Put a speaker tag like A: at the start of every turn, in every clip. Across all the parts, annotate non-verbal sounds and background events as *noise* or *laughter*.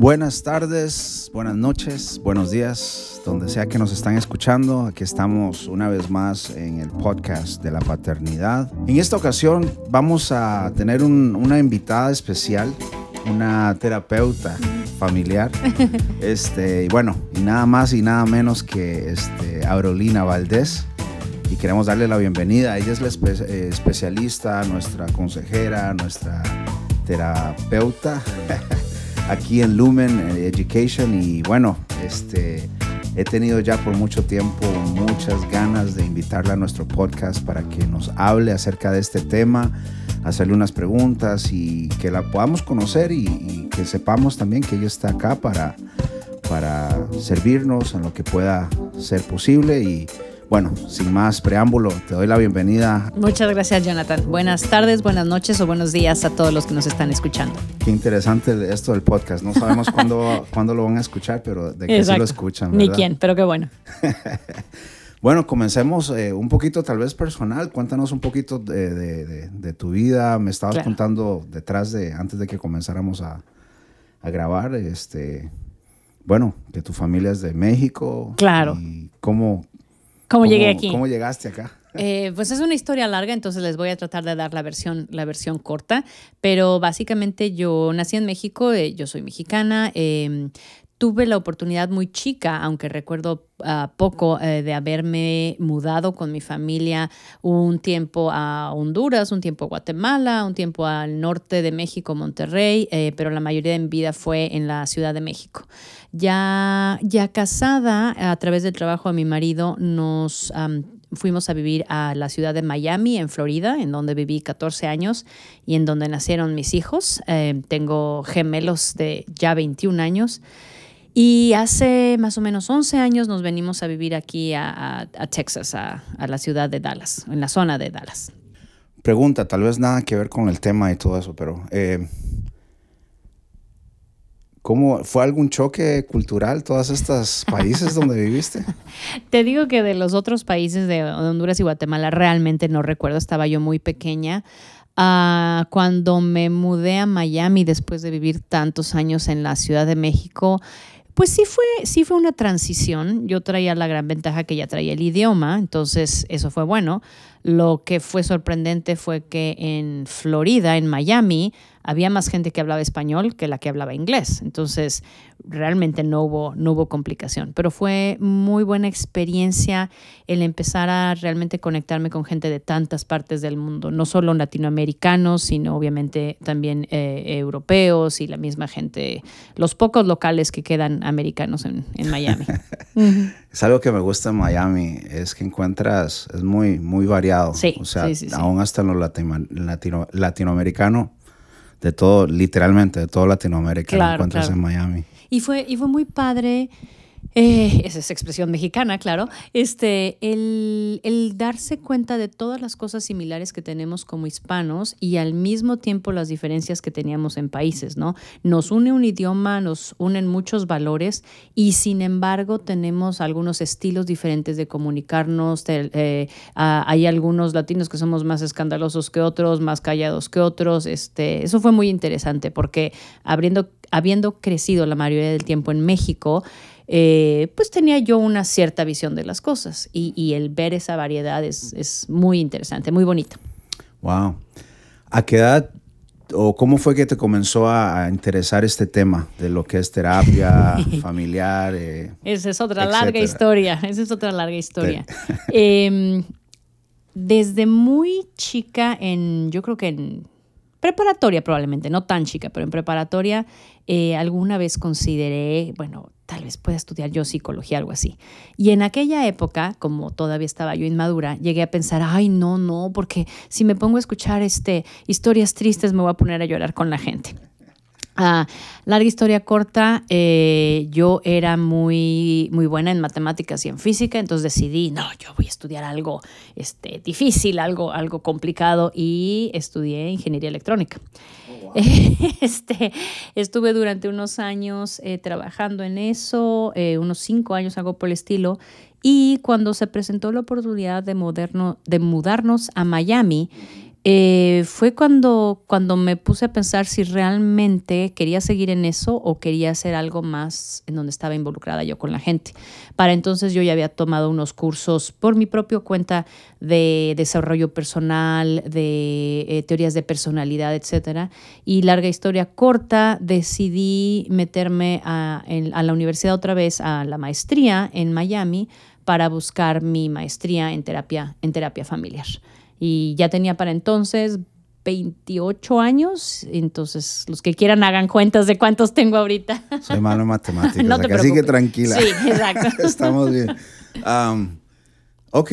A: Buenas tardes, buenas noches, buenos días, donde sea que nos están escuchando. Aquí estamos una vez más en el podcast de la paternidad. En esta ocasión vamos a tener una invitada especial, una terapeuta familiar. *laughs* Este, y bueno, y nada más y nada menos que este, Aurolina Valdés. Y queremos darle la bienvenida. Ella es la eh, especialista, nuestra consejera, nuestra terapeuta. *laughs* aquí en Lumen Education y bueno, este, he tenido ya por mucho tiempo muchas ganas de invitarla a nuestro podcast para que nos hable acerca de este tema, hacerle unas preguntas y que la podamos conocer y, y que sepamos también que ella está acá para, para servirnos en lo que pueda ser posible y bueno, sin más preámbulo, te doy la bienvenida.
B: Muchas gracias, Jonathan. Buenas tardes, buenas noches o buenos días a todos los que nos están escuchando.
A: Qué interesante esto del podcast. No sabemos *laughs* cuándo, cuándo lo van a escuchar, pero de que sí lo escuchan.
B: ¿verdad? Ni quién, pero qué bueno. *laughs*
A: bueno, comencemos eh, un poquito tal vez personal. Cuéntanos un poquito de, tu vida. Me estabas contando detrás de, antes de que comenzáramos a, a grabar, este, bueno, que tu familia es de México.
B: Claro.
A: Y cómo,
B: ¿Cómo, llegué aquí?
A: ¿Cómo llegaste acá?
B: Eh, pues es una historia larga, entonces les voy a tratar de dar la versión, la versión corta, pero básicamente yo nací en México, eh, yo soy mexicana, em, tuve la oportunidad muy chica, aunque recuerdo ah, poco, eh, de haberme mudado con mi familia un tiempo a Honduras, un tiempo a Guatemala, un tiempo al norte de México, Monterrey, pero la mayoría de mi vida fue en la Ciudad de México. Ya, ya casada, a través del trabajo de mi marido, nos fuimos a vivir a la ciudad de Miami, en Florida, en donde viví 14 años y en donde nacieron mis hijos. Eh, tengo gemelos de ya 21 años. Y hace más o menos 11 años nos venimos a vivir aquí a, Texas, a, la ciudad de Dallas, en la zona de Dallas.
A: Pregunta, tal vez nada que ver con el tema y todo eso, pero eh, ¿Cómo fue algún choque cultural todos estos *laughs* países donde viviste?
B: Te digo que de los otros países de Honduras y Guatemala realmente no recuerdo, estaba yo muy pequeña. Ah, cuando me mudé a Miami después de vivir tantos años en la Ciudad de México, pues sí fue, sí fue una transición. Yo traía la gran ventaja que ya traía el idioma, entonces eso fue bueno. Lo que fue sorprendente fue que en Florida, en Miami, había más gente que hablaba español que la que hablaba inglés. Entonces, realmente no hubo, no hubo complicación. Pero fue muy buena experiencia el empezar a realmente conectarme con gente de tantas partes del mundo, no solo latinoamericanos, sino obviamente también eh, europeos y la misma gente, los pocos locales que quedan americanos en, Miami. *laughs*
A: Es algo que me gusta en Miami, es que encuentras, es muy, muy variado.
B: Sí,
A: o sea, aún hasta en lo latino, latinoamericano de todo, literalmente, de todo Latinoamérica lo encuentras en Miami.
B: Y fue, y fue muy padre eh, esa es expresión mexicana, claro, este, el, el, darse cuenta de todas las cosas similares que tenemos como hispanos y al mismo tiempo las diferencias que teníamos en países, ¿no? Nos une un idioma, nos unen muchos valores y sin embargo tenemos algunos estilos diferentes de comunicarnos. Eh, hay algunos latinos que somos más escandalosos que otros, más callados que otros. Este, eso fue muy interesante porque habiendo crecido la mayoría del tiempo en México, eh, pues tenía yo una cierta visión de las cosas y, el ver esa variedad es, muy interesante, muy bonito.
A: Wow. ¿A qué edad o cómo fue que te comenzó a, interesar este tema de lo que es terapia *laughs* familiar?
B: Eh, esa es otra larga historia, esa es otra larga historia. Em, desde muy chica, en, yo creo que en preparatoria probablemente, no tan chica, pero en preparatoria eh, alguna vez consideré, bueno, tal vez pueda estudiar yo psicología, algo así. Y en aquella época, como todavía estaba yo inmadura, llegué a pensar, ay, no, no, porque si me pongo a escuchar este, historias tristes me voy a poner a llorar con la gente. Ah, larga historia corta, eh, yo era muy, muy buena en matemáticas y en física, entonces decidí, no, yo voy a estudiar algo este, difícil, algo, algo complicado y estudié ingeniería electrónica. *laughs* Este, estuve durante unos años eh, trabajando en eso, eh, unos cinco años, algo por el estilo. Y cuando se presentó la oportunidad de, moderno, de mudarnos a Miami, Eh, fue cuando, cuando me puse a pensar si realmente quería seguir en eso o quería hacer algo más en donde estaba involucrada yo con la gente. Para entonces yo ya había tomado unos cursos por mi propia cuenta de desarrollo personal, de eh, teorías de personalidad, etc. Y larga historia corta, decidí meterme a, a la universidad otra vez, a la maestría en Miami, para buscar mi maestría en terapia, en terapia familiar. Y ya tenía para entonces 28 años, entonces los que quieran hagan cuentas de cuántos tengo ahorita.
A: Soy malo en matemáticas, *laughs* así que tranquila.
B: Sí, exacto. *laughs*
A: Estamos bien. Um, ok,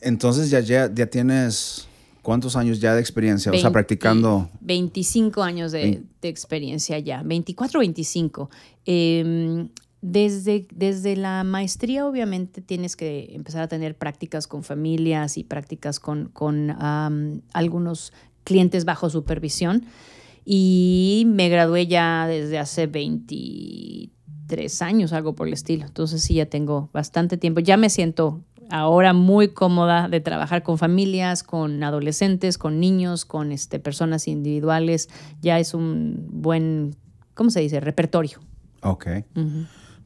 A: entonces ya, ya, ya, tienes cuántos años ya de experiencia, o sea, practicando.
B: 25 años de, de experiencia ya, 24 o 25. Eh, desde, desde la maestría, obviamente, tienes que empezar a tener prácticas con familias y prácticas con, con algunos clientes bajo supervisión. Y me gradué ya desde hace 23 años, algo por el estilo. Entonces sí, ya tengo bastante tiempo. Ya me siento ahora muy cómoda de trabajar con familias, con adolescentes, con niños, con este, personas individuales. Ya es un buen, ¿cómo se dice? Repertorio.
A: Ok.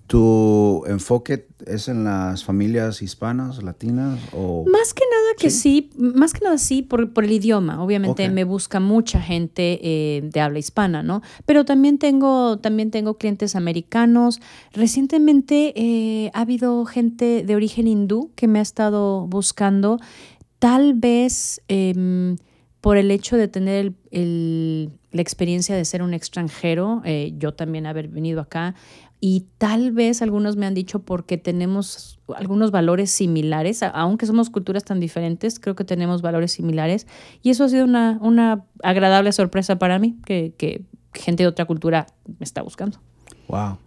A: ¿Tu enfoque es en las familias hispanas, latinas? O...
B: Más que nada que sí, más que nada sí por, por el idioma. Obviamente me busca mucha gente eh, de habla hispana, ¿no? Pero también tengo, también tengo clientes americanos. Recientemente eh, ha habido gente de origen hindú que me ha estado buscando. Tal vez em, por el hecho de tener el, la experiencia de ser un extranjero, eh, yo también haber venido acá, y tal vez algunos me han dicho porque tenemos algunos valores similares, aunque somos culturas tan diferentes, creo que tenemos valores similares y eso ha sido una, una agradable sorpresa para mí, que, que gente de otra cultura me está buscando.
A: Wow.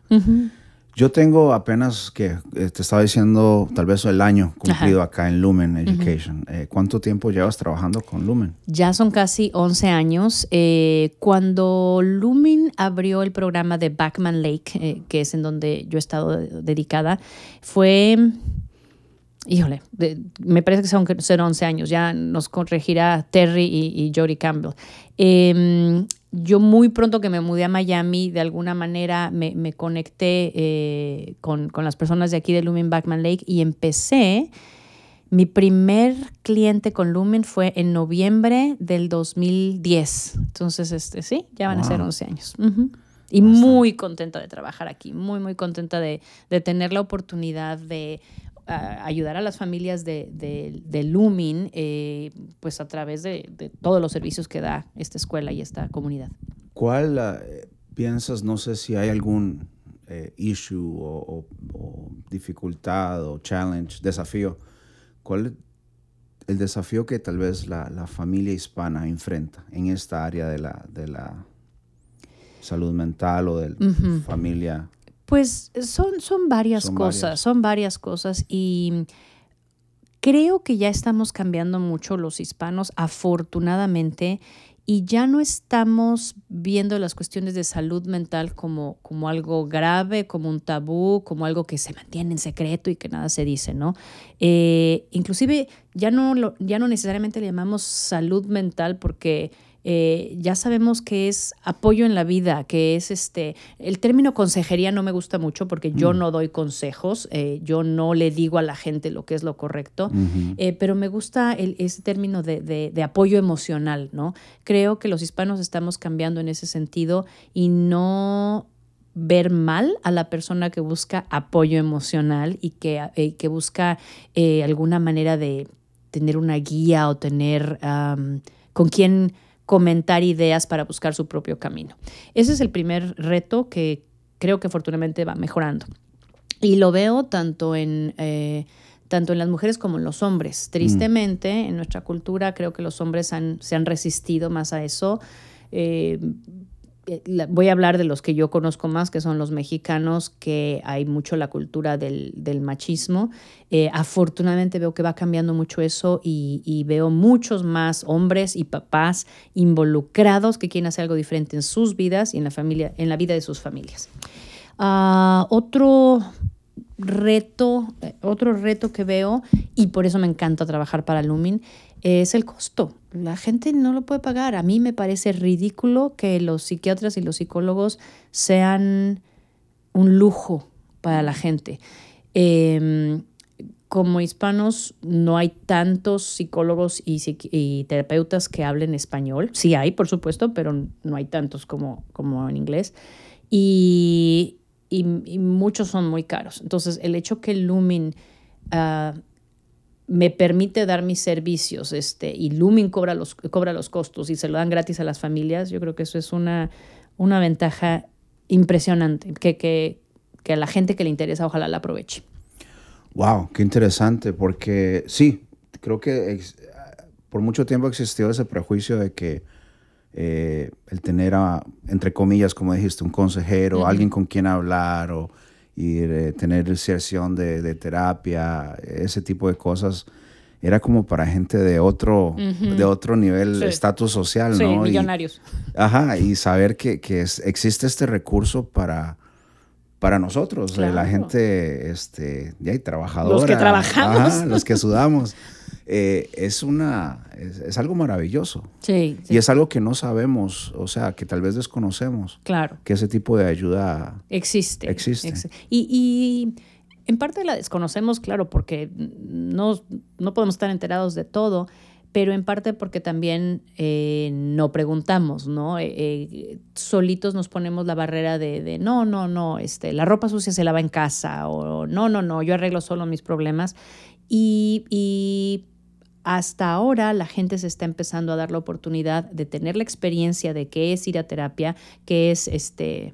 A: Yo tengo apenas que eh, te estaba diciendo tal vez el año cumplido acá en Lumen Education. Eh, ¿Cuánto tiempo llevas trabajando con Lumen?
B: Ya son casi 11 años. Eh, cuando Lumen abrió el programa de Backman Lake, que es en donde yo he estado dedicada, fue híjole, me parece que son, son 11 años, ya nos corregirá Terry y, y Jody Campbell. Yo muy pronto que me mudé a Miami, de alguna manera me, me conecté eh, con, con, las personas de aquí de Lumen Backman Lake y empecé. Mi primer cliente con Lumen fue en noviembre del 2010. Entonces, este, sí, ya van a ser 11 años. Y muy contenta de trabajar aquí, muy, muy contenta de, de tener la oportunidad de ayudar a las familias de, de, Lumin, eh, pues a través de, todos los servicios que da esta escuela y esta comunidad.
A: ¿Cuál eh, piensas, no sé si hay algún eh, issue o, dificultad o challenge, desafío? ¿Cuál es el desafío que tal vez la, la, familia hispana enfrenta en esta área de la, de la salud mental o de la familia?
B: Pues son, son varias cosas, son varias cosas y creo que ya estamos cambiando mucho los hispanos, afortunadamente, y ya no estamos viendo las cuestiones de salud mental como, como algo grave, como un tabú, como algo que se mantiene en secreto y que nada se dice, ¿no? Eh, inclusive ya no, lo, ya no necesariamente le llamamos salud mental porque eh, ya sabemos que es apoyo en la vida, que es este, el término consejería no me gusta mucho porque yo mm. no doy consejos, eh, yo no le digo a la gente lo que es lo correcto, eh, pero me gusta el, ese término de, de, apoyo emocional, ¿no? Creo que los hispanos estamos cambiando en ese sentido y no ver mal a la persona que busca apoyo emocional y que, que busca alguna manera de tener una guía o tener con quién comentar ideas para buscar su propio camino. Ese es el primer reto que creo que afortunadamente va mejorando. Y lo veo tanto en, eh, tanto en las mujeres como en los hombres. Tristemente, en nuestra cultura creo que los hombres se han resistido más a eso. Eh, voy a hablar de los que yo conozco más, que son los mexicanos, que hay mucho la cultura del, machismo. Eh, afortunadamente veo que va cambiando mucho eso y, veo muchos más hombres y papás involucrados que quieren hacer algo diferente en sus vidas y en la, familia, en la vida de sus familias. Ah, otro reto, eh, otro reto que veo, y por eso me encanta trabajar para Lumin, es el costo. La gente no lo puede pagar. A mí me parece ridículo que los psiquiatras y los psicólogos sean un lujo para la gente. Em, como hispanos no hay tantos psicólogos y, terapeutas que hablen español. Sí hay, por supuesto, pero no hay tantos como, como en inglés. Y, muchos son muy caros. Entonces, el hecho que Lumin ah, me permite dar mis servicios este, y Lumin cobra los, cobra los costos y se lo dan gratis a las familias, yo creo que eso es una, una ventaja impresionante que, que, que a la gente que le interesa ojalá la aproveche.
A: Wow, qué interesante, porque sí, creo que por mucho tiempo existió ese prejuicio de que eh, el tener, a, entre comillas, como dijiste, un consejero, alguien con quien hablar o y tener sesión de, de, terapia, ese tipo de cosas, era como para gente de otro, de otro nivel, estatus social,
B: sí,
A: ¿no?
B: millonarios.
A: ajá, y saber que, que existe este recurso para, para nosotros, eh, la gente este, ya hay trabajadora.
B: Los que trabajamos.
A: los que sudamos. *laughs* Eh, es una es, algo maravilloso.
B: Sí,
A: Y es algo que no sabemos, o sea, que tal vez desconocemos.
B: Claro.
A: Que ese tipo de ayuda
B: existe.
A: Existe.
B: y, y, en parte la desconocemos, claro, porque no, no podemos estar enterados de todo, pero en parte porque también eh, no preguntamos, ¿no? Eh, solitos nos ponemos la barrera de, de, no, no, no, este, la ropa sucia se lava en casa, o no, no, no, yo arreglo solo mis problemas. Y, y hasta ahora la gente se está empezando a dar la oportunidad de tener la experiencia de qué es ir a terapia, qué es este,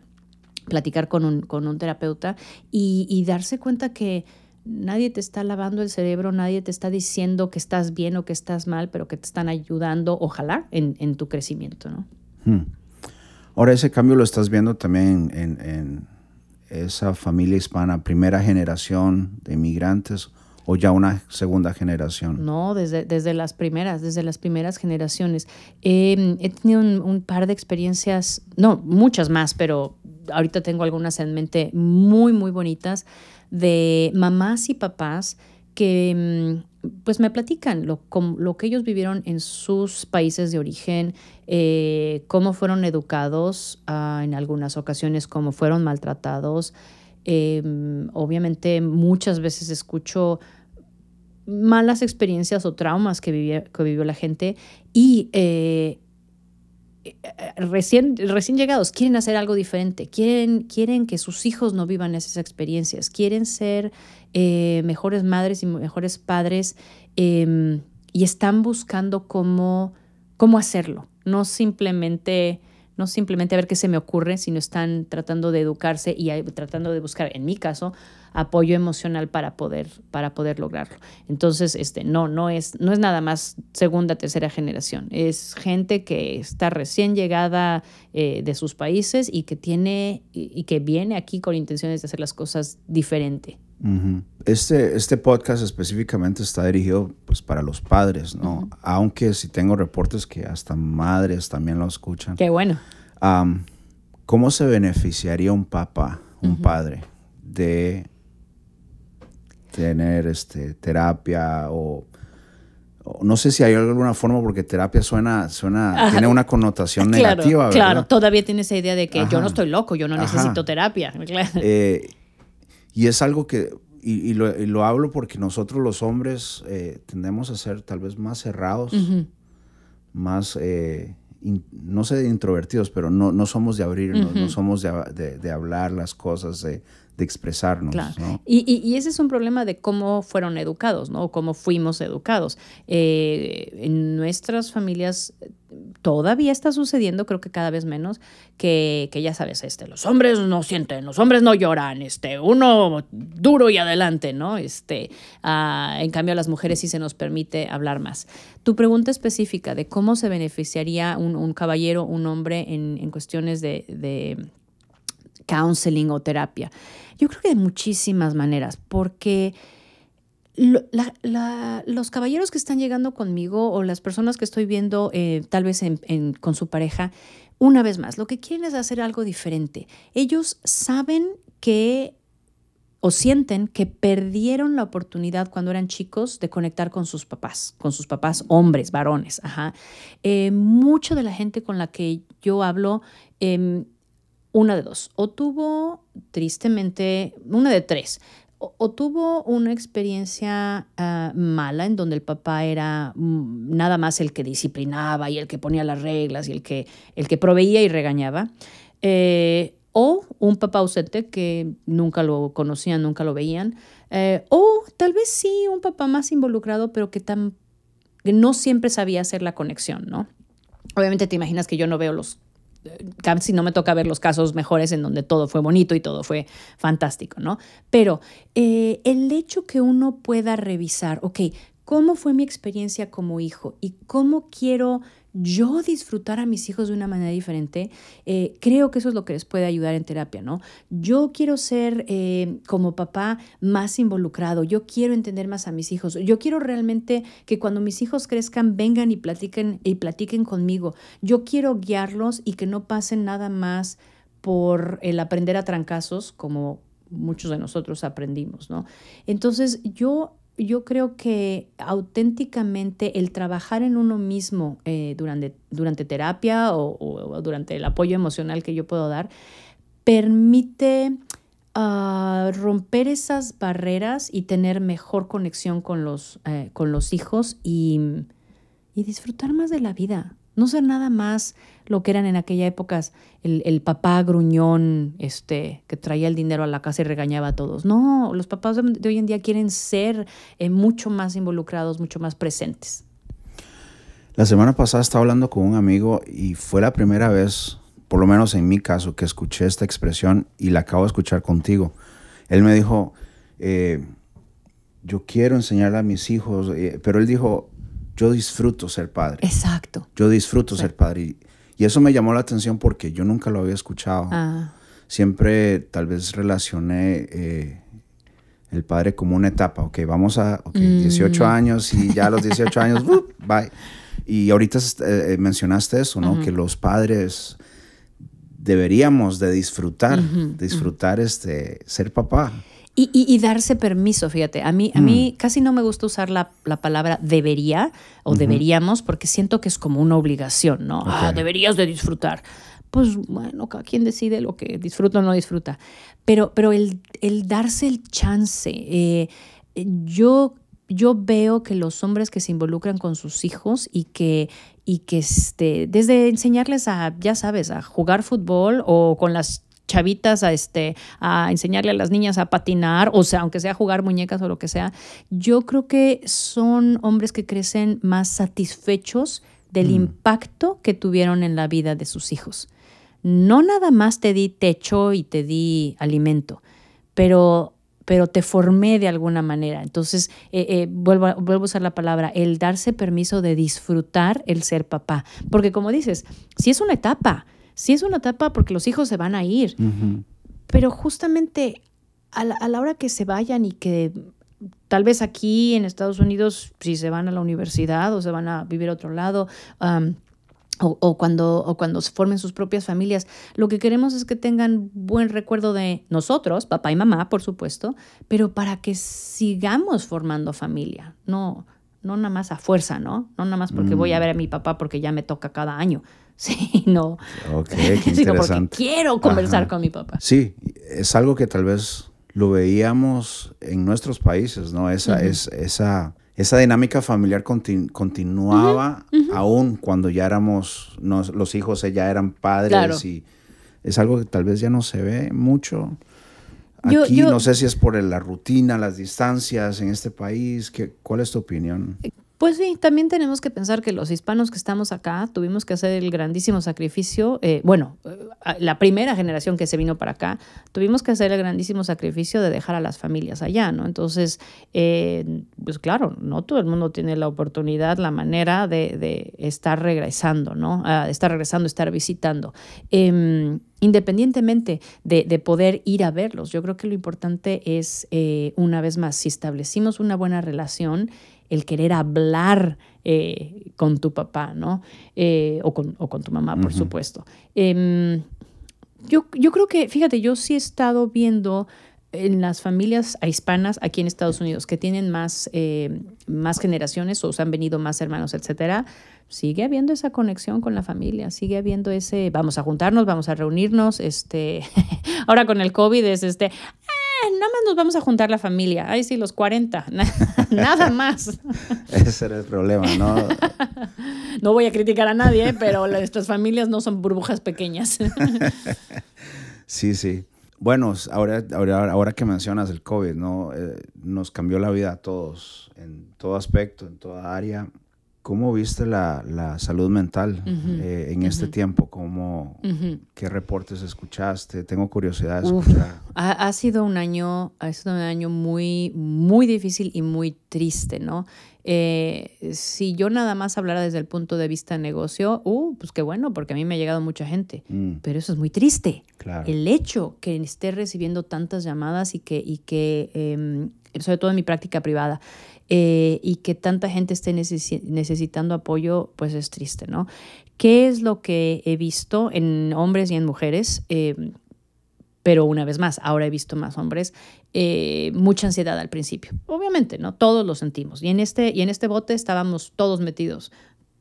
B: platicar con un, con un terapeuta y, darse cuenta que nadie te está lavando el cerebro, nadie te está diciendo que estás bien o que estás mal, pero que te están ayudando, ojalá, en, tu crecimiento. ¿no?
A: Hmm. Ahora ese cambio lo estás viendo también en, en esa familia hispana, primera generación de inmigrantes o ya una segunda generación?
B: No, desde, desde las primeras, desde las primeras generaciones. he tenido un, par de experiencias, no, muchas más, pero ahorita tengo algunas en mente muy, muy bonitas, de mamás y papás que mm, pues me platican lo, lo que ellos vivieron en sus países de origen, eh, cómo fueron educados ah, en algunas ocasiones, cómo fueron maltratados. Em, obviamente muchas veces escucho malas experiencias o traumas que, vivió, la gente y eh, eh, recién, recién llegados quieren hacer algo diferente, quieren, quieren que sus hijos no vivan esas experiencias, quieren ser eh, mejores madres y mejores padres em, y están buscando cómo, cómo hacerlo, no simplemente no simplemente a ver qué se me ocurre, sino están tratando de educarse y tratando de buscar, en mi caso, apoyo emocional para poder, para poder lograrlo. Entonces, este, no, no es, no es nada más segunda, tercera generación. Es gente que está recién llegada eh, de sus países y que tiene y, que viene aquí con intenciones de hacer las cosas diferente.
A: Este, este podcast específicamente está dirigido pues, para los padres, ¿no? Aunque si tengo reportes que hasta madres también lo escuchan.
B: Qué bueno.
A: ¿Cómo se beneficiaría un papá, un padre, de tener este, terapia o, no sé si hay alguna forma porque terapia suena, suena, tiene una connotación *laughs* negativa.
B: Claro, todavía tiene esa idea de que yo no estoy loco, yo no necesito terapia. *laughs*
A: Eh, y es algo que, y, lo, hablo porque nosotros los hombres eh, tendemos a ser tal vez más cerrados, más, eh, no sé, introvertidos, pero no, no somos de abrirnos, no somos de, de, hablar las cosas, de, de expresarnos.
B: Y, ese es un problema de cómo fueron educados, ¿no? cómo fuimos educados. Eh, en nuestras familias todavía está sucediendo, creo que cada vez menos, que, ya sabes, este, los hombres no sienten, los hombres no lloran, este, uno duro y adelante, ¿no? Este, ah, en cambio, a las mujeres sí se nos permite hablar más. Tu pregunta específica de cómo se beneficiaría un, caballero, un hombre en, en cuestiones de, de counseling o terapia. Yo creo que de muchísimas maneras, porque los caballeros que están llegando conmigo o las personas que estoy viendo eh, tal vez con su pareja, una vez más, lo que quieren es hacer algo diferente. Ellos saben que o sienten que perdieron la oportunidad cuando eran chicos de conectar con sus papás, con sus papás hombres, varones. Eh, mucho de la gente con la que yo hablo, em, una de dos, o tuvo tristemente, una de tres, o, tuvo una experiencia ah, mala en donde el papá era mm, nada más el que disciplinaba y el que ponía las reglas y el que, el que proveía y regañaba. Eh, o un papá ausente que nunca lo conocían, nunca lo veían, eh, o tal vez sí un papá más involucrado, pero que, tan, no siempre sabía hacer la conexión, ¿no? Obviamente te imaginas que yo no veo los, casi no me toca ver los casos mejores en donde todo fue bonito y todo fue fantástico, ¿no? Pero eh, el hecho que uno pueda revisar, ok, ¿cómo fue mi experiencia como hijo y cómo quiero yo disfrutar a mis hijos de una manera diferente, eh, creo que eso es lo que les puede ayudar en terapia, ¿no? Yo quiero ser eh, como papá más involucrado, yo quiero entender más a mis hijos, yo quiero realmente que cuando mis hijos crezcan vengan y platiquen, y platiquen conmigo, yo quiero guiarlos y que no pasen nada más por el aprender a trancazos como muchos de nosotros aprendimos, ¿no? Entonces yo yo creo que auténticamente el trabajar en uno mismo eh, durante, durante terapia o, durante el apoyo emocional que yo puedo dar, permite ah, romper esas barreras y tener mejor conexión con los, eh, con los hijos y, y disfrutar más de la vida no ser nada más lo que eran en aquella época el, papá gruñón este, que traía el dinero a la casa y regañaba a todos. No, los papás de, hoy en día quieren ser eh, mucho más involucrados, mucho más presentes.
A: La semana pasada estaba hablando con un amigo y fue la primera vez, por lo menos en mi caso, que escuché esta expresión y la acabo de escuchar contigo. Él me dijo, eh, yo quiero enseñarle a mis hijos, eh, pero él dijo, yo disfruto ser padre.
B: Exacto.
A: Yo disfruto ser padre. Y, eso me llamó la atención porque yo nunca lo había escuchado. Ah. Siempre tal vez relacioné eh, el padre como una etapa. Ok, vamos a, ok, 18 mm. años y ya a los 18 años, *laughs* bye. Y ahorita eh, eh, mencionaste eso, ¿no? Que los padres deberíamos de disfrutar, disfrutar este, ser papá.
B: Y, darse permiso, fíjate, a mí, a mí mm. casi no me gusta usar la, palabra debería o deberíamos porque siento que es como una obligación, ¿no? Ah, deberías de disfrutar. Pues bueno, cada quien decide lo que disfruta o no disfruta. Pero, pero el, el darse el chance, eh, yo, yo veo que los hombres que se involucran con sus hijos y que, y que este, desde enseñarles a, ya sabes, a jugar fútbol o con las chavitas a, este, a enseñarle a las niñas a patinar, o sea, aunque sea jugar muñecas o lo que sea, yo creo que son hombres que crecen más satisfechos del mm. impacto que tuvieron en la vida de sus hijos. No nada más te di techo y te di alimento, pero pero te formé de alguna manera. Entonces, eh, eh, vuelvo, a, vuelvo a usar la palabra, el darse permiso de disfrutar el ser papá. Porque como dices, si es una etapa, sí es una etapa porque los hijos se van a ir, pero justamente a la, hora que se vayan y que tal vez aquí en Estados Unidos, si se van a la universidad o se van a vivir a otro lado, o, cuando, o cuando se formen sus propias familias, lo que queremos es que tengan buen recuerdo de nosotros, papá y mamá, por supuesto, pero para que sigamos formando familia, no, no nada más a fuerza, ¿no? No nada más porque voy a mm. ver a mi papá porque ya me toca cada año. *laughs* Sí, no.
A: Ok, qué *laughs* interesante.
B: quiero conversar con mi papá.
A: Sí, es algo que tal vez lo veíamos en nuestros países, ¿no? Esa, es, esa, esa dinámica familiar continuaba aún cuando ya éramos, los hijos ya eran padres y es algo que tal vez ya no se ve mucho. Aquí no sé si es por la rutina, las distancias en este país. ¿Qué, ¿Cuál es tu opinión?
B: Pues sí, también tenemos que pensar que los hispanos que estamos acá tuvimos que hacer el grandísimo sacrificio, eh, bueno, eh, la primera generación que se vino para acá, tuvimos que hacer el grandísimo sacrificio de dejar a las familias allá, ¿no? Entonces, eh, pues claro, no todo el mundo tiene la oportunidad, la manera de, estar regresando, ¿no? Estar regresando, estar visitando. Em, independientemente de, poder ir a verlos, yo creo que lo importante es, una vez más, si establecimos una buena relación, el querer hablar eh, con tu papá, ¿no? Eh, o, con, tu mamá, por supuesto. Em, yo, yo, creo que, fíjate, yo sí he estado viendo en las familias hispanas aquí en Estados Unidos que tienen más, eh, más generaciones o se han venido más hermanos, etcétera, sigue habiendo esa conexión con la familia, sigue habiendo ese, vamos a juntarnos, vamos a reunirnos, este, *laughs* ahora con el COVID es este, ah, nada más nos vamos a juntar la familia, ay sí, los 40, *laughs* nada más.
A: Ese era el problema, ¿no? *laughs*
B: no voy a criticar a nadie, pero nuestras familias no son burbujas pequeñas. *laughs*
A: sí, sí. Bueno, ahora, ahora, ahora que mencionas el COVID, ¿no? Eh, nos cambió la vida a todos, en todo aspecto, en toda área. ¿Cómo viste la, la salud mental eh, en este tiempo? ¿Cómo, ¿Qué reportes escuchaste? Tengo curiosidad de escuchar.
B: ha, ha, sido un año, ha sido un año muy, muy difícil y muy triste, ¿no? Eh, si yo nada más hablara desde el punto de vista negocio, uh, pues qué bueno, porque a mí me ha llegado mucha gente. Mm. Pero eso es muy triste. El hecho que esté recibiendo tantas llamadas y que, y que em, sobre todo en mi práctica privada, eh, y que tanta gente esté necesitando apoyo, pues es triste, ¿no? ¿Qué es lo que he visto en hombres y en mujeres? Em, pero una vez más, ahora he visto más hombres, eh, mucha ansiedad al principio. Obviamente, ¿no? Todos lo sentimos. Y en este, y en este bote estábamos todos metidos.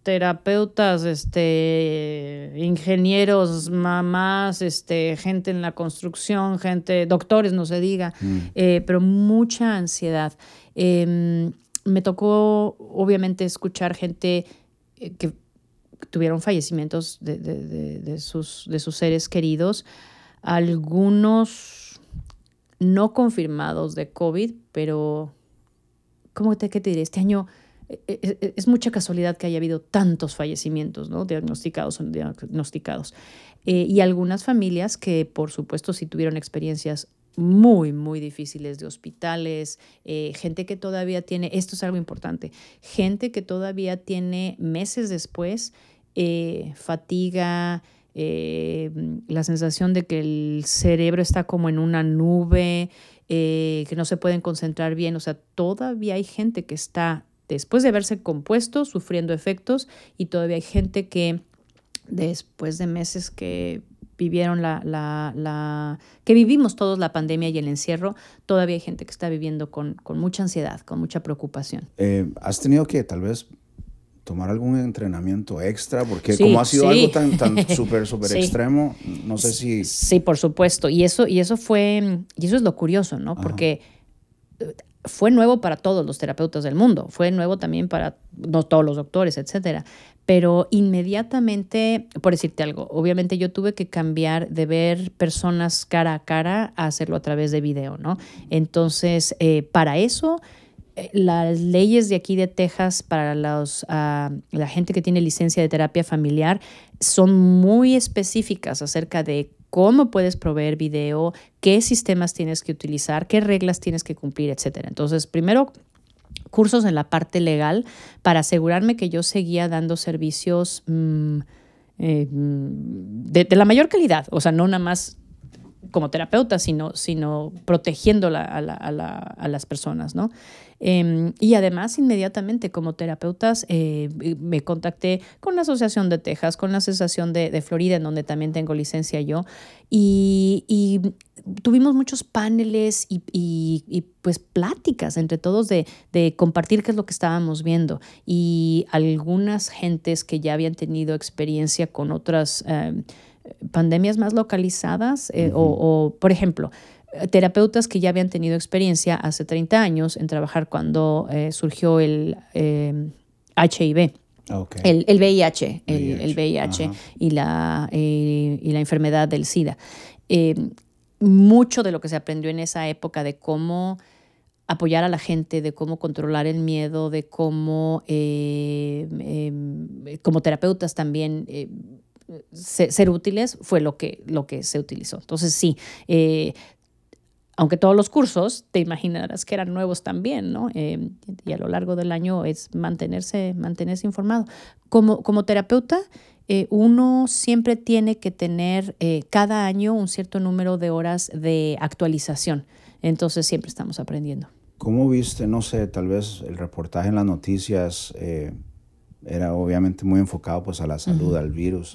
B: Terapeutas, este, ingenieros, mamás, este, gente en la construcción, gente, doctores, no se diga, mm. eh, pero mucha ansiedad. Em, me tocó, obviamente, escuchar gente eh, que tuvieron fallecimientos de, de, sus, de sus seres queridos algunos no confirmados de COVID, pero ¿cómo te, qué te diré? Este año es, mucha casualidad que haya habido tantos fallecimientos, ¿no? Diagnosticados o diagnosticados. y algunas familias que, por supuesto, sí tuvieron experiencias muy, muy difíciles de hospitales, gente que todavía tiene, esto es algo importante, gente que todavía tiene meses después fatiga, eh, la sensación de que el cerebro está como en una nube, eh, que no se pueden concentrar bien. O sea, todavía hay gente que está, después de haberse compuesto, sufriendo efectos y todavía hay gente que después de meses que vivieron la, la, la, que vivimos todos la pandemia y el encierro, todavía hay gente que está viviendo con, con mucha ansiedad, con mucha preocupación.
A: Eh, ¿Has tenido que tal vez tomar algún entrenamiento extra? Porque como ha sido algo tan, tan *laughs* súper, súper extremo, no sé si...
B: Sí, por supuesto. Y eso, y eso fue, y eso es lo curioso, ¿no? Porque fue nuevo para todos los terapeutas del mundo, fue nuevo también para no todos los doctores, etcétera. Pero inmediatamente, por decirte algo, obviamente yo tuve que cambiar de ver personas cara a cara a hacerlo a través de video, ¿no? Entonces, eh, para eso eh, las leyes de aquí de Texas para los, ah, la gente que tiene licencia de terapia familiar son muy específicas acerca de cómo puedes proveer video, qué sistemas tienes que utilizar, qué reglas tienes que cumplir, etc. Entonces, primero, cursos en la parte legal para asegurarme que yo seguía dando servicios mm, eh, de, la mayor calidad, o sea, no nada más como terapeuta, sino, sino protegiendo a, las personas, ¿no? Em, y además, inmediatamente como terapeutas, eh, me contacté con la Asociación de Texas, con la Asociación de, Florida, en donde también tengo licencia yo, y, tuvimos muchos paneles y, pues pláticas entre todos de, compartir qué es lo que estábamos viendo. Y algunas gentes que ya habían tenido experiencia con otras... Em, pandemias más localizadas eh, o, por ejemplo, terapeutas que ya habían tenido experiencia hace 30 años en trabajar cuando eh, surgió el HIV. Eh, el, el, VIH, el, VIH, y, la, y la enfermedad del SIDA. mucho de lo que se aprendió en esa época de cómo apoyar a la gente, de cómo controlar el miedo, de cómo, em, como terapeutas también, ser, útiles fue lo que, lo que se utilizó. Entonces sí, eh, aunque todos los cursos te imaginarás que eran nuevos también, ¿no? Eh, y a lo largo del año es mantenerse, mantenerse informado. Como, como terapeuta, eh, uno siempre tiene que tener cada año un cierto número de horas de actualización. Entonces siempre estamos aprendiendo.
A: ¿Cómo viste, no sé, tal vez el reportaje en las noticias? era obviamente muy enfocado pues a la salud, al virus.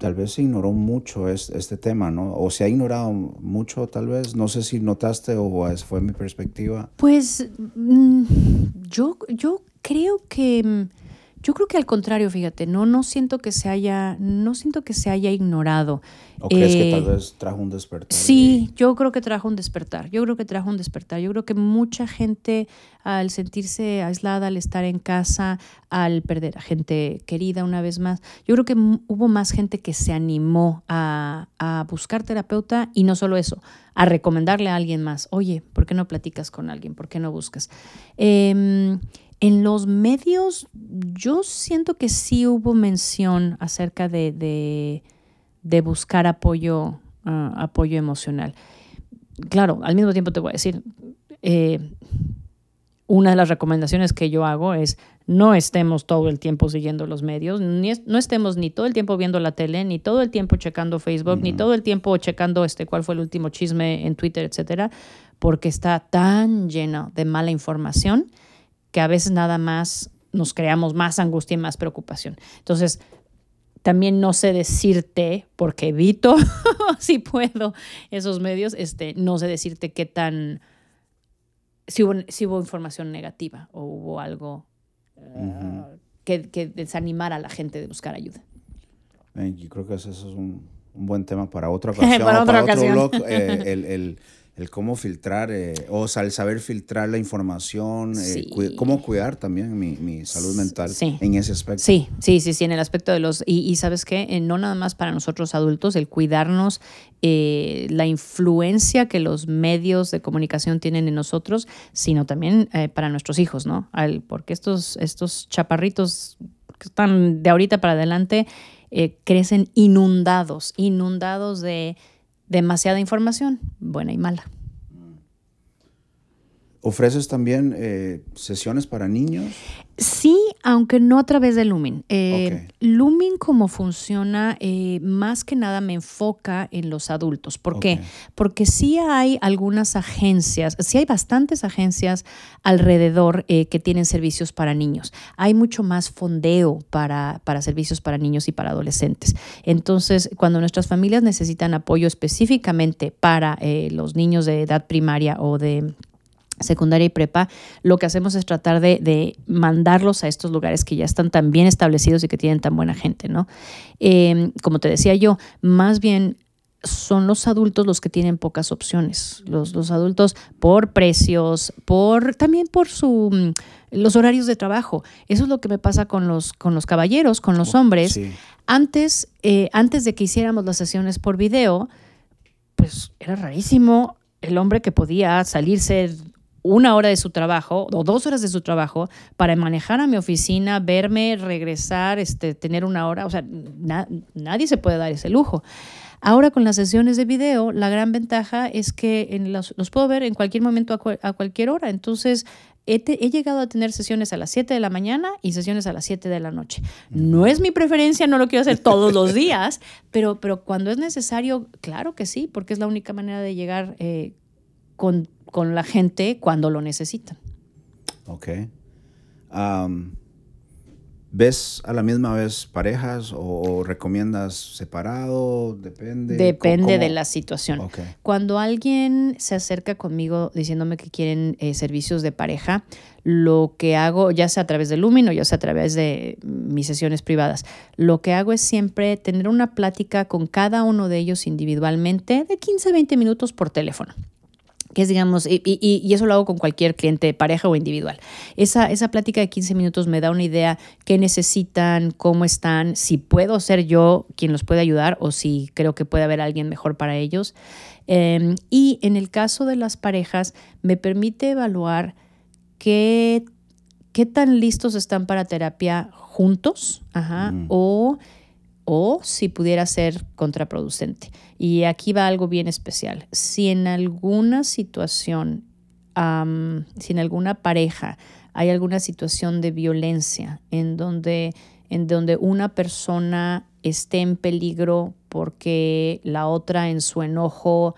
A: Tal vez se ignoró mucho este, tema, ¿no? O se ha ignorado mucho, tal vez. No sé si notaste o fue mi perspectiva.
B: Pues mm, yo, yo creo que mm, yo creo que al contrario, fíjate, no, no siento que se haya, no siento que se haya ignorado.
A: ¿O crees que tal eh, vez trajo un despertar?
B: Sí, yo creo que trajo un despertar. Yo creo que trajo un despertar. Yo creo que mucha gente, al sentirse aislada, al estar en casa, al perder a gente querida una vez más, yo creo que hubo más gente que se animó a, a buscar terapeuta y no solo eso, a recomendarle a alguien más. Oye, ¿por qué no platicas con alguien? ¿Por qué no buscas? Eh, en los medios, yo siento que sí hubo mención acerca de, buscar apoyo, ah, apoyo emocional. Claro, al mismo tiempo te voy a decir, eh, una de las recomendaciones que yo hago es no estemos todo el tiempo siguiendo los medios, ni no estemos ni todo el tiempo viendo la tele, ni todo el tiempo checando Facebook, ni todo el tiempo checando este cuál fue el último chisme en Twitter, etcétera, porque está tan lleno de mala información que a veces nada más nos creamos más angustia y más preocupación. Entonces, también no sé decirte, porque evito, *laughs* si puedo, esos medios, este, no sé decirte qué tan, si hubo, si hubo información negativa o hubo algo eh, que, desanimara a la gente de buscar ayuda.
A: yo creo que eso es un, buen tema para otra *laughs* ocasión. para otra ocasión. Otro *laughs* eh, el el cómo filtrar, eh, o sea, el saber filtrar la información, eh, cómo cuidar también mi, salud mental en ese aspecto.
B: Sí, sí, sí, sí, en el aspecto de los, y, sabes qué, eh, no nada más para nosotros adultos, el cuidarnos, la influencia que los medios de comunicación tienen en nosotros, sino también para nuestros hijos, ¿no? Al, porque estos, estos chaparritos que están de ahorita para adelante, crecen inundados, inundados de demasiada información, buena y mala.
A: ¿Ofreces también eh, sesiones para niños?
B: Sí, aunque no a través de Lumin. Eh, Lumin como funciona, eh, más que nada me enfoca en los adultos. ¿Por qué? Porque sí hay algunas agencias, sí hay bastantes agencias alrededor que tienen servicios para niños. Hay mucho más fondeo para, para servicios para niños y para adolescentes. Entonces, cuando nuestras familias necesitan apoyo específicamente para los niños de edad primaria o de secundaria y prepa, lo que hacemos es tratar de, mandarlos a estos lugares que ya están tan bien establecidos y que tienen tan buena gente, ¿no? Em, como te decía yo, más bien son los adultos los que tienen pocas opciones. Los, los adultos por precios, por también por su mm, los horarios de trabajo. Eso es lo que me pasa con los, con los caballeros, con los hombres. Antes, eh, antes de que hiciéramos las sesiones por video, pues era rarísimo el hombre que podía salirse una hora de su trabajo o dos horas de su trabajo para manejar a mi oficina, verme, regresar, este, tener una hora. O sea, nadie se puede dar ese lujo. Ahora con las sesiones de video, la gran ventaja es que en los, puedo ver en cualquier momento a, cualquier hora. Entonces, he, he, llegado a tener sesiones a las 7 de la mañana y sesiones a las 7 de la noche. No es mi preferencia, no lo quiero hacer todos los días, *laughs* pero, pero cuando es necesario, claro que sí, porque es la única manera de llegar eh, con con la gente cuando lo necesitan.
A: Ok. ¿Ves a la misma vez parejas o, recomiendas separado? Depende.
B: Depende de la situación. Cuando alguien se acerca conmigo diciéndome que quieren eh, servicios de pareja, lo que hago, ya sea a través de Lumin o ya sea a través de mis sesiones privadas, lo que hago es siempre tener una plática con cada uno de ellos individualmente de 15 a 20 minutos por teléfono que es, digamos, y, y, eso lo hago con cualquier cliente, pareja o individual. Esa, esa plática de 15 minutos me da una idea qué necesitan, cómo están, si puedo ser yo quien los puede ayudar o si creo que puede haber alguien mejor para ellos. Em, y en el caso de las parejas, me permite evaluar qué, qué tan listos están para terapia juntos ajá, mm. o o si pudiera ser contraproducente. Y aquí va algo bien especial. Si en alguna situación, si en alguna pareja hay alguna situación de violencia en donde, en donde una persona esté en peligro porque la otra en su enojo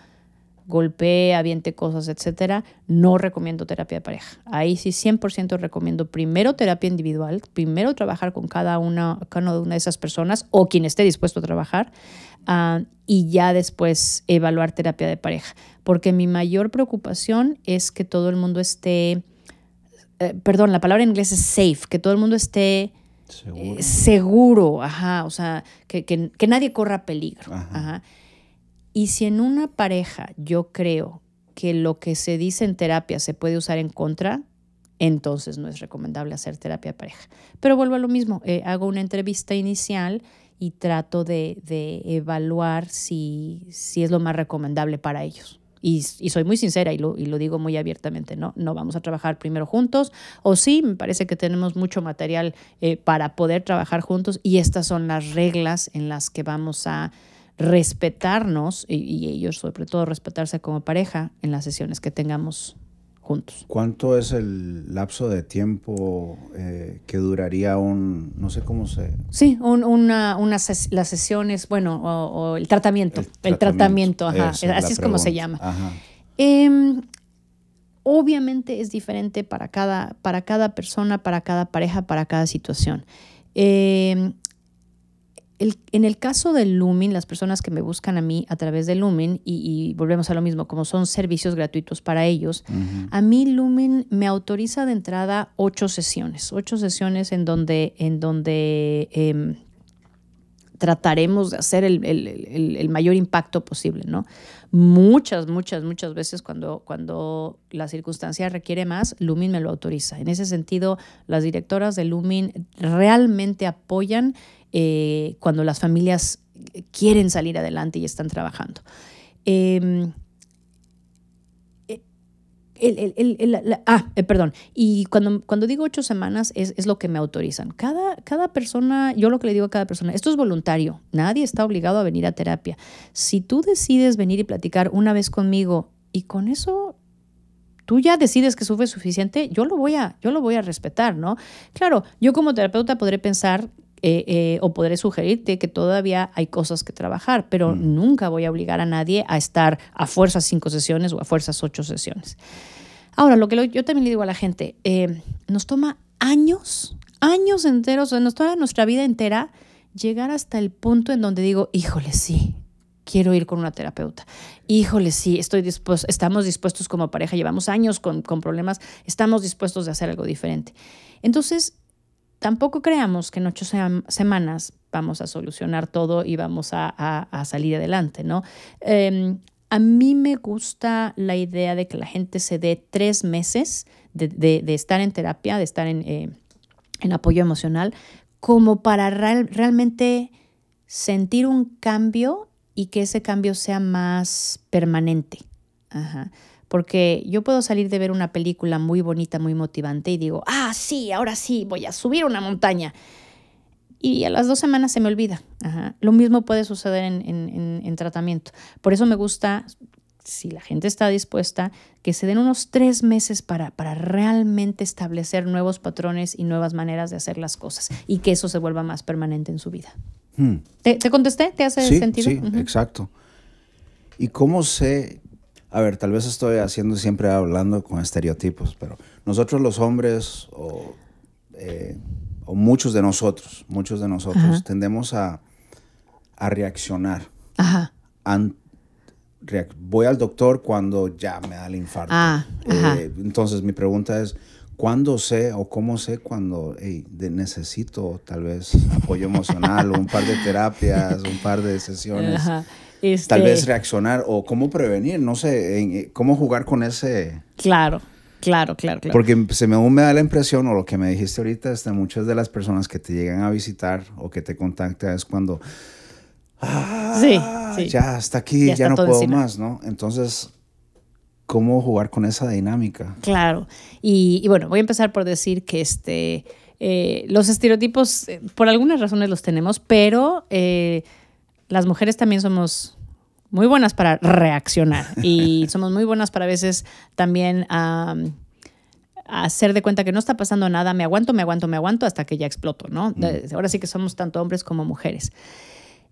B: golpee, aviente cosas, etcétera, no recomiendo terapia de pareja. Ahí sí 100% recomiendo primero terapia individual, primero trabajar con cada una, cada una de esas personas o quien esté dispuesto a trabajar ah, y ya después evaluar terapia de pareja. Porque mi mayor preocupación es que todo el mundo esté, eh, perdón, la palabra en inglés es safe, que todo el mundo esté seguro, ajá, o sea, que, que, nadie corra peligro. Ajá. Y si en una pareja yo creo que lo que se dice en terapia se puede usar en contra, entonces no es recomendable hacer terapia de pareja. Pero vuelvo a lo mismo, eh, hago una entrevista inicial y trato de, evaluar si, si, es lo más recomendable para ellos. Y, soy muy sincera y lo, y lo, digo muy abiertamente, ¿no? No vamos a trabajar primero juntos, o sí, me parece que tenemos mucho material eh, para poder trabajar juntos y estas son las reglas en las que vamos a respetarnos y, ellos sobre todo respetarse como pareja en las sesiones que tengamos juntos.
A: ¿Cuánto es el lapso de tiempo eh, que duraría un, no sé cómo se...
B: Sí, una, las sesiones, bueno, o, el tratamiento, el tratamiento, ajá, así es como se llama. Em, obviamente es diferente para cada, para cada persona, para cada pareja, para cada situación. Eh, en el caso del Lumin, las personas que me buscan a mí a través de Lumin, y, volvemos a lo mismo, como son servicios gratuitos para ellos, a mí Lumin me autoriza de entrada ocho sesiones, ocho sesiones en donde, en donde em, trataremos de hacer el, mayor impacto posible, ¿no? Muchas, muchas, muchas veces cuando, cuando la circunstancia requiere más, Lumin me lo autoriza. En ese sentido, las directoras de Lumin realmente apoyan eh, cuando las familias quieren salir adelante y están trabajando. Em, eh, ah, eh, perdón. Y cuando, cuando digo ocho semanas es, lo que me autorizan. Cada, cada persona, yo lo que le digo a cada persona, esto es voluntario. Nadie está obligado a venir a terapia. Si tú decides venir y platicar una vez conmigo y con eso tú ya decides que sufres suficiente, yo lo voy a, yo lo voy a respetar, ¿no? Claro, yo como terapeuta podré pensar eh, eh, o podré sugerirte que todavía hay cosas que trabajar, pero mm. nunca voy a obligar a nadie a estar a fuerzas cinco sesiones o a fuerzas ocho sesiones. Ahora, lo que yo también le digo a la gente, eh, nos toma años, años enteros, nos toma nuestra vida entera llegar hasta el punto en donde digo, híjole, sí, quiero ir con una terapeuta. Híjole, sí, estoy dispuesto, estamos dispuestos como pareja, llevamos años con, con problemas, estamos dispuestos de hacer algo diferente. Entonces, tampoco creamos que en ocho semanas vamos a solucionar todo y vamos a, salir adelante, ¿no? Em, a mí me gusta la idea de que la gente se dé tres meses de, estar en terapia, de estar en, eh, apoyo emocional, como para realmente sentir un cambio y que ese cambio sea más permanente. Ajá. Porque yo puedo salir de ver una película muy bonita, muy motivante y digo, ah, sí, ahora sí, voy a subir una montaña. Y a las dos semanas se me olvida. Lo mismo puede suceder en, tratamiento. Por eso me gusta, si la gente está dispuesta, que se den unos tres meses para, para realmente establecer nuevos patrones y nuevas maneras de hacer las cosas y que eso se vuelva más permanente en su vida. Hmm. ¿Te, contesté? ¿Te hace sentido?
A: Sí, exacto. ¿Y cómo sé a ver, tal vez estoy haciendo siempre hablando con estereotipos, pero nosotros los hombres o, eh, muchos de nosotros, muchos de nosotros tendemos a, reaccionar. Ajá. voy al doctor cuando ya me da el infarto. Ah, eh, entonces mi pregunta es, ¿cuándo sé o cómo sé cuando necesito tal vez apoyo emocional o un par de terapias, un par de sesiones? Ajá. Tal vez este, reaccionar o cómo prevenir, no sé, eh, cómo jugar con ese...
B: Claro, claro, claro, claro.
A: Porque se me, me da la impresión, o lo que me dijiste ahorita, es que muchas de las personas que te llegan a visitar o que te contactan es cuando... Ah, sí, Ya, hasta aquí, ya, no puedo más, ¿no? Entonces, ¿cómo jugar con esa dinámica?
B: Claro. Y, bueno, voy a empezar por decir que este... Eh, los estereotipos, eh, por algunas razones los tenemos, pero las mujeres también somos muy buenas para reaccionar *laughs* y somos muy buenas para a veces también hacer de cuenta que no está pasando nada, me aguanto, me aguanto, me aguanto hasta que ya exploto, ¿no? Mm. Ahora sí que somos tanto hombres como mujeres.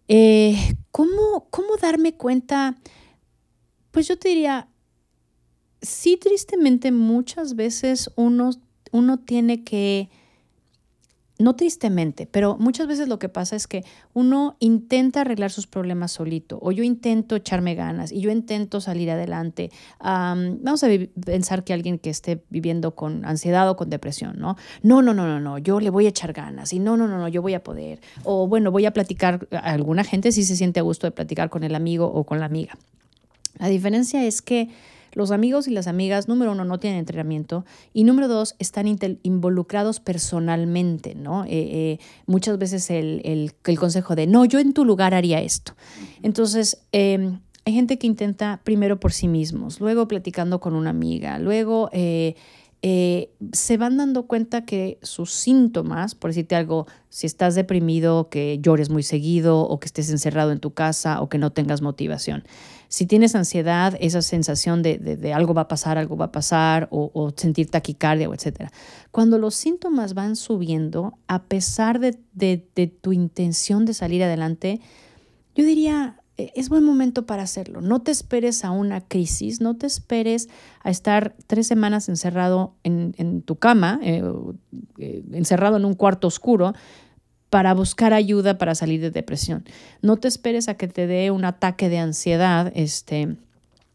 B: Eh, ¿cómo, ¿Cómo darme cuenta? Pues yo te diría, sí, tristemente muchas veces uno, uno tiene que no tristemente, pero muchas veces lo que pasa es que uno intenta arreglar sus problemas solito o yo intento echarme ganas y yo intento salir adelante. vamos a pensar que alguien que esté viviendo con ansiedad o con depresión, ¿no? No, no, no, no, no, yo le voy a echar ganas y no, no, no, no, yo voy a poder. O bueno, voy a platicar, alguna gente sí se siente a gusto de platicar con el amigo o con la amiga. La diferencia es que los amigos y las amigas, número uno, no tienen entrenamiento y número dos, están involucrados personalmente, ¿no? Eh, eh, muchas veces el, el, consejo de, no, yo en tu lugar haría esto. Entonces, em, hay gente que intenta primero por sí mismos, luego platicando con una amiga, luego... Eh, se van dando cuenta que sus síntomas, por decirte algo, si estás deprimido, que llores muy seguido o que estés encerrado en tu casa o que no tengas motivación. Si tienes ansiedad, esa sensación de, algo va a pasar, algo va a pasar, o, sentir taquicardia, o etc. Cuando los síntomas van subiendo, a pesar de, tu intención de salir adelante, yo diría, e, es buen momento para hacerlo. No te esperes a una crisis, no te esperes a estar tres semanas encerrado en, tu cama, eh, eh, encerrado en un cuarto oscuro, para buscar ayuda para salir de depresión. No te esperes a que te dé un ataque de ansiedad, este,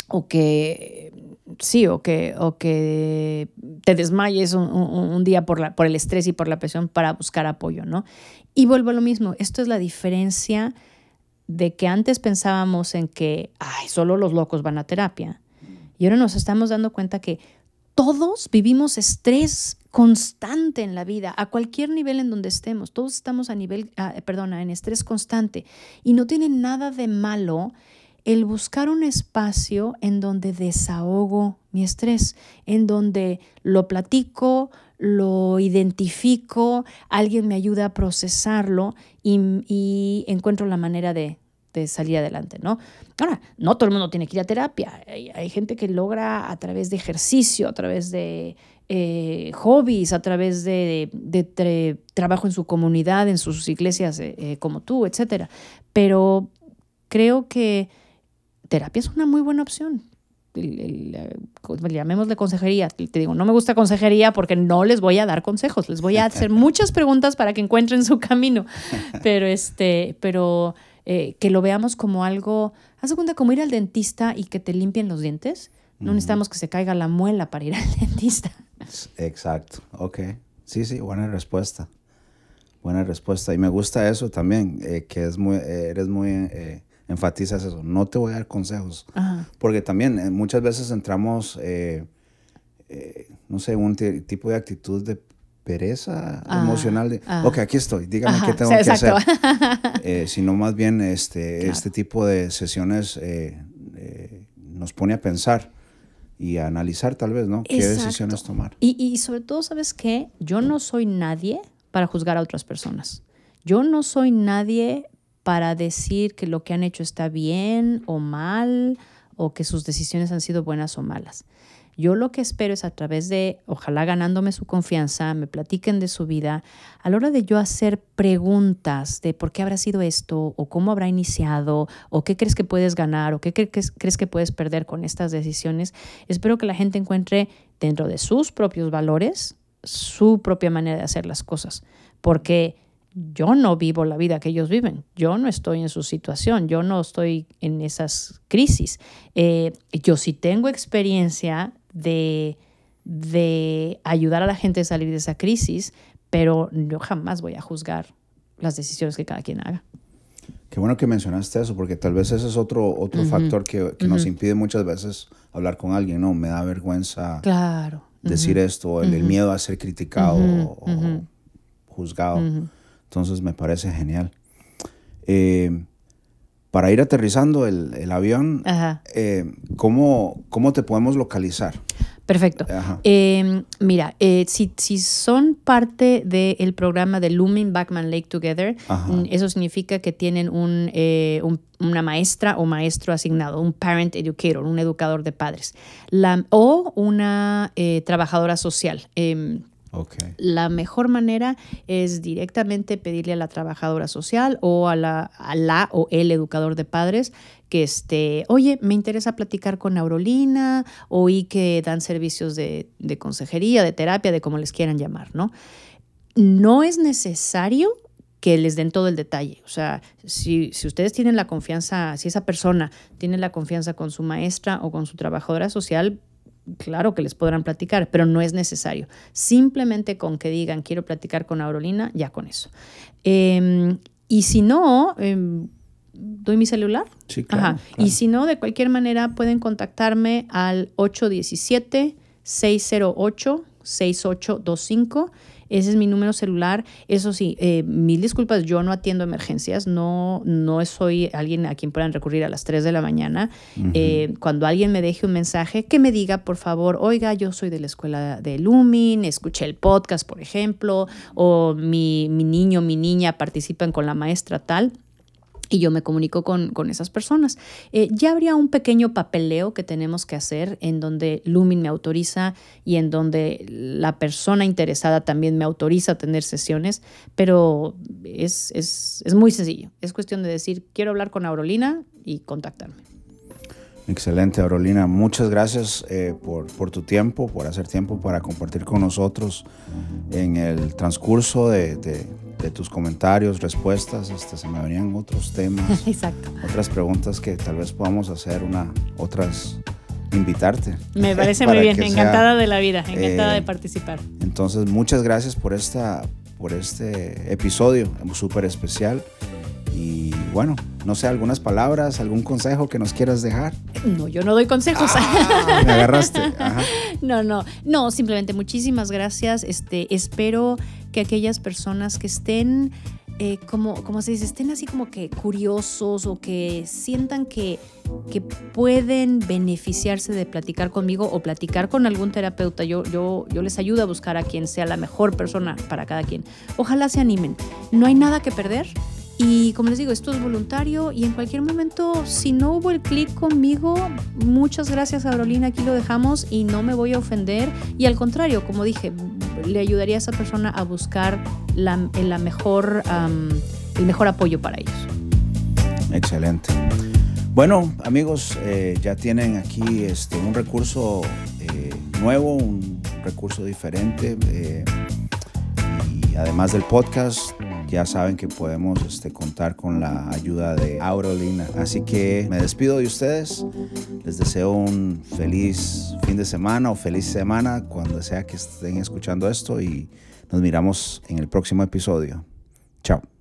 B: o que sí, o que, o que te desmayes un, día por, la, por el estrés y por la presión para buscar apoyo, ¿no? Y vuelvo a lo mismo, esto es la diferencia de que antes pensábamos en que, ay, solo los locos van a terapia. Y ahora nos estamos dando cuenta que todos vivimos estrés constante en la vida, a cualquier nivel en donde estemos. Todos estamos a nivel, ah, perdona, en estrés constante. Y no tiene nada de malo el buscar un espacio en donde desahogo mi estrés, en donde lo platico, lo identifico, alguien me ayuda a procesarlo y encuentro la manera de, de salir adelante, ¿no? Ahora, no todo el mundo tiene que ir a terapia. Hay, gente que logra a través de ejercicio, a través de eh, hobbies, a través de, trabajo en su comunidad, en sus iglesias eh, eh, como tú, etc. Pero creo que terapia es una muy buena opción. llamémosle consejería. Te digo, no me gusta consejería porque no les voy a dar consejos, les voy a hacer *laughs* muchas preguntas para que encuentren su camino. *laughs* Pero este, pero eh, que lo veamos como algo, haz de cuenta como ir al dentista y que te limpien los dientes. No necesitamos que se caiga la muela para ir al *laughs* dentista.
A: Exacto, ok. Sí, sí, buena respuesta. Buena respuesta. Y me gusta eso también, eh, que es muy, eh, eres muy, enfatizas eso. No te voy a dar consejos. Porque también muchas veces entramos, no sé, un tipo de actitud de pereza ah, emocional de, ah. ok, aquí estoy, dígame qué tengo que hacer. Eh, *laughs* sino más bien este, este tipo de sesiones eh, eh, nos pone a pensar y a analizar tal vez, ¿no? ¿Qué decisiones tomar?
B: Y, y sobre todo, ¿sabes qué? Yo no soy nadie para juzgar a otras personas. Yo no soy nadie para decir que lo que han hecho está bien o mal o que sus decisiones han sido buenas o malas. Yo lo que espero es a través de, ojalá ganándome su confianza, me platiquen de su vida, a la hora de yo hacer preguntas de por qué habrá sido esto, o cómo habrá iniciado, o qué crees que puedes ganar, o qué crees que puedes perder con estas decisiones, espero que la gente encuentre dentro de sus propios valores su propia manera de hacer las cosas, porque yo no vivo la vida que ellos viven, yo no estoy en su situación, yo no estoy en esas crisis. Eh, yo sí tengo experiencia de, de ayudar a la gente a salir de esa crisis, pero yo jamás voy a juzgar las decisiones que cada quien haga.
A: Qué bueno que mencionaste eso, porque tal vez ese es otro, otro factor que, que nos impide muchas veces hablar con alguien, ¿no? Me da vergüenza
B: claro.
A: decir esto, el, el, miedo a ser criticado o juzgado. Entonces me parece genial. Eh, para ir aterrizando el, el avión, eh, ¿cómo, ¿cómo, te podemos localizar?
B: Perfecto. Em, mira, eh, si, si, son parte del programa de Looming Backman Lake Together, mm, eso significa que tienen un, eh, un, una maestra o maestro asignado, un parent educator, un educador de padres, la, o una trabajadora social. La mejor manera es directamente pedirle a la trabajadora social o a la, la o el educador de padres que este, oye, me interesa platicar con Aurolina, oí que dan servicios de, de consejería, de terapia, de como les quieran llamar, ¿no? No es necesario que les den todo el detalle. O sea, si, si, ustedes tienen la confianza, si esa persona tiene la confianza con su maestra o con su trabajadora social, claro que les podrán platicar, pero no es necesario. Simplemente con que digan quiero platicar con Aurolina, ya con eso. Em, y si no, em, doy mi celular.
A: Sí, claro,
B: Y si no, de cualquier manera pueden contactarme al 817 608 6825 ese es mi número celular. Eso sí, eh, mil disculpas, yo no atiendo emergencias, no, no soy alguien a quien puedan recurrir a las 3 de la mañana. Eh, cuando alguien me deje un mensaje, que me diga, por favor, oiga, yo soy de la escuela de Lumin, escuché el podcast, por ejemplo, o mi, mi niño, mi niña participan con la maestra tal y yo me comunico con, esas personas. Eh, ya habría un pequeño papeleo que tenemos que hacer en donde Lumin me autoriza y en donde la persona interesada también me autoriza a tener sesiones, pero es, muy sencillo. Es cuestión de decir, quiero hablar con Aurolina y contactarme.
A: Excelente, Aurolina. Muchas gracias eh, por, tu tiempo, por hacer tiempo para compartir con nosotros en el transcurso de tus comentarios, respuestas, este, se me venían otros temas, *laughs*
B: Exacto.
A: otras preguntas que tal vez podamos hacer, una, otras, invitarte.
B: Me *laughs* parece muy bien, encantada de la vida, encantada de eh, participar.
A: Entonces, muchas gracias por, esta, por este episodio súper especial. Y bueno, no sé, algunas palabras, algún consejo que nos quieras dejar.
B: No, yo no doy consejos.
A: Ah, me agarraste. *laughs*
B: No, no, no, simplemente muchísimas gracias. Este, espero que aquellas personas que estén, eh, como, como se dice, estén así como que curiosos o que sientan que, que pueden beneficiarse de platicar conmigo o platicar con algún terapeuta. Yo, yo, yo les ayudo a buscar a quien sea la mejor persona para cada quien. Ojalá se animen. No hay nada que perder y como les digo, esto es voluntario y en cualquier momento, si no hubo el clic conmigo, muchas gracias a Carolina, aquí lo dejamos y no me voy a ofender. Y al contrario, como dije, le ayudaría a esa persona a buscar la, mejor, el mejor apoyo para ellos.
A: Excelente. Bueno, amigos, eh, ya tienen aquí este, un recurso eh, nuevo, un recurso diferente. Eh, y además del podcast, ya saben que podemos este, contar con la ayuda de Aurolina. Así que me despido de ustedes. Les deseo un feliz fin de semana o feliz semana cuando sea que estén escuchando esto y nos miramos en el próximo episodio. Chao.